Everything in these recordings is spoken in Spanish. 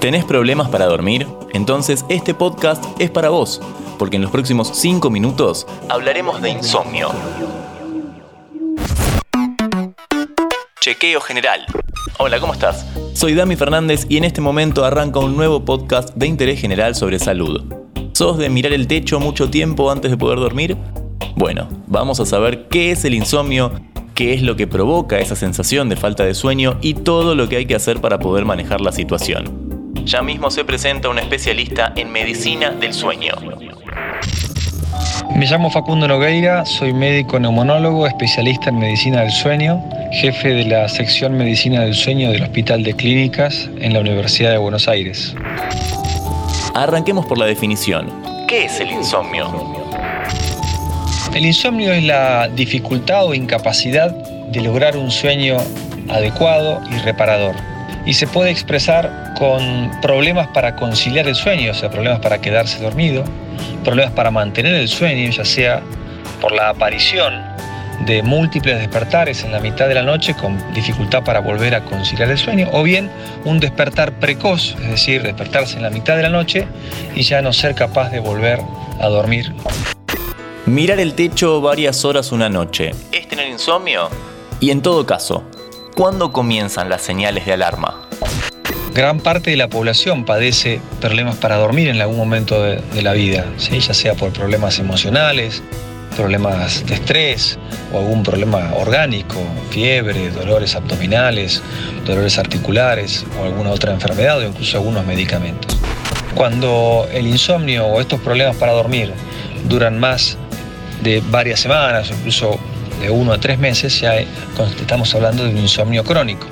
¿Tenés problemas para dormir? Entonces este podcast es para vos, porque en los próximos 5 minutos hablaremos de insomnio. Chequeo general. Hola, ¿cómo estás? Soy Dami Fernández y en este momento arranca un nuevo podcast de interés general sobre salud. ¿Sos de mirar el techo mucho tiempo antes de poder dormir? Bueno, vamos a saber qué es el insomnio, qué es lo que provoca esa sensación de falta de sueño y todo lo que hay que hacer para poder manejar la situación. Ya mismo se presenta un especialista en medicina del sueño. Me llamo Facundo Nogueira, soy médico neumonólogo, especialista en medicina del sueño, jefe de la sección medicina del sueño del Hospital de Clínicas en la Universidad de Buenos Aires. Arranquemos por la definición. ¿Qué es el insomnio? El insomnio es la dificultad o incapacidad de lograr un sueño adecuado y reparador y se puede expresar con problemas para conciliar el sueño, o sea, problemas para quedarse dormido, problemas para mantener el sueño, ya sea por la aparición de múltiples despertares en la mitad de la noche con dificultad para volver a conciliar el sueño, o bien un despertar precoz, es decir, despertarse en la mitad de la noche y ya no ser capaz de volver a dormir. Mirar el techo varias horas una noche, ¿es tener insomnio? Y en todo caso, ¿Cuándo comienzan las señales de alarma? Gran parte de la población padece problemas para dormir en algún momento de, la vida, ya sea por problemas emocionales, problemas de estrés o algún problema orgánico, fiebre, dolores abdominales, dolores articulares o alguna otra enfermedad o incluso algunos medicamentos. Cuando el insomnio o estos problemas para dormir duran más de varias semanas o incluso de uno a tres meses ya estamos hablando de un insomnio crónico.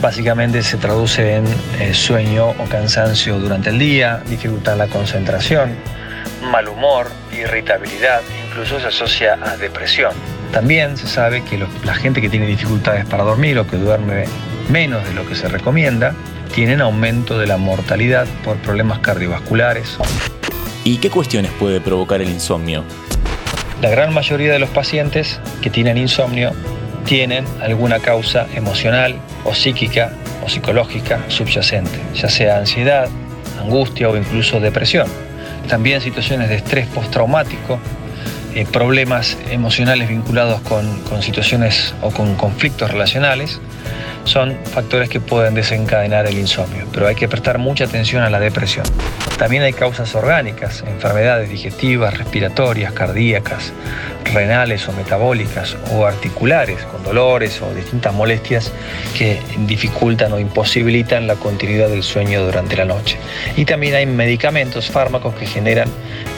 Básicamente se traduce en eh, sueño o cansancio durante el día, dificultad en la concentración, mal humor, irritabilidad, incluso se asocia a depresión. También se sabe que la gente que tiene dificultades para dormir o que duerme menos de lo que se recomienda, tienen aumento de la mortalidad por problemas cardiovasculares. ¿Y qué cuestiones puede provocar el insomnio? La gran mayoría de los pacientes que tienen insomnio tienen alguna causa emocional o psíquica o psicológica subyacente, ya sea ansiedad, angustia o incluso depresión. También situaciones de estrés postraumático, eh, problemas emocionales vinculados con, con situaciones o con conflictos relacionales, son factores que pueden desencadenar el insomnio, pero hay que prestar mucha atención a la depresión. También hay causas orgánicas, enfermedades digestivas, respiratorias, cardíacas, renales o metabólicas o articulares, con dolores o distintas molestias que dificultan o imposibilitan la continuidad del sueño durante la noche. Y también hay medicamentos, fármacos que generan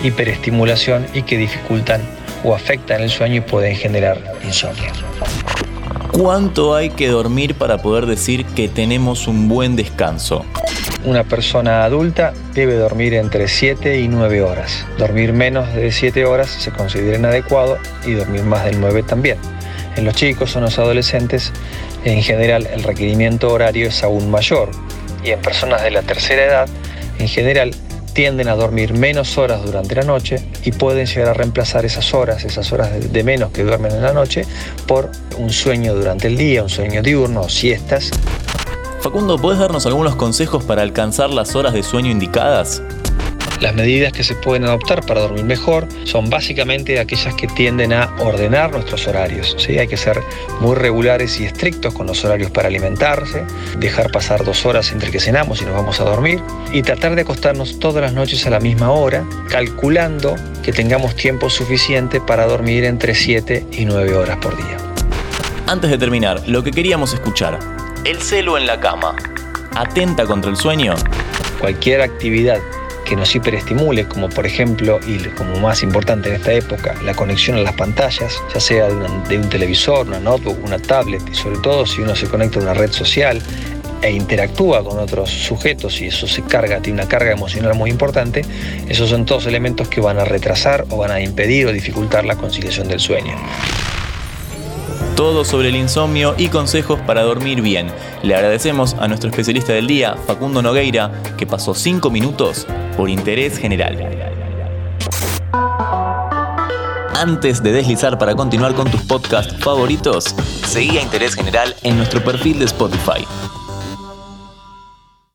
hiperestimulación y que dificultan o afectan el sueño y pueden generar insomnio. ¿Cuánto hay que dormir para poder decir que tenemos un buen descanso? Una persona adulta debe dormir entre 7 y 9 horas. Dormir menos de 7 horas se considera inadecuado y dormir más de 9 también. En los chicos o en los adolescentes, en general, el requerimiento horario es aún mayor. Y en personas de la tercera edad, en general, tienden a dormir menos horas durante la noche y pueden llegar a reemplazar esas horas, esas horas de menos que duermen en la noche, por un sueño durante el día, un sueño diurno siestas. Facundo, ¿puedes darnos algunos consejos para alcanzar las horas de sueño indicadas? Las medidas que se pueden adoptar para dormir mejor son básicamente aquellas que tienden a ordenar nuestros horarios. ¿sí? Hay que ser muy regulares y estrictos con los horarios para alimentarse, dejar pasar dos horas entre que cenamos y nos vamos a dormir y tratar de acostarnos todas las noches a la misma hora, calculando que tengamos tiempo suficiente para dormir entre 7 y 9 horas por día. Antes de terminar, lo que queríamos escuchar, el celo en la cama, ¿atenta contra el sueño? Cualquier actividad que nos hiperestimule, como por ejemplo, y como más importante en esta época, la conexión a las pantallas, ya sea de, un televisor, una notebook, una tablet, y sobre todo si uno se conecta a una red social e interactúa con otros sujetos y eso se carga, tiene una carga emocional muy importante, esos son todos elementos que van a retrasar o van a impedir o dificultar la conciliación del sueño. Todo sobre el insomnio y consejos para dormir bien. Le agradecemos a nuestro especialista del día, Facundo Nogueira, que pasó 5 minutos por interés general. Antes de deslizar para continuar con tus podcasts favoritos, seguí a Interés General en nuestro perfil de Spotify.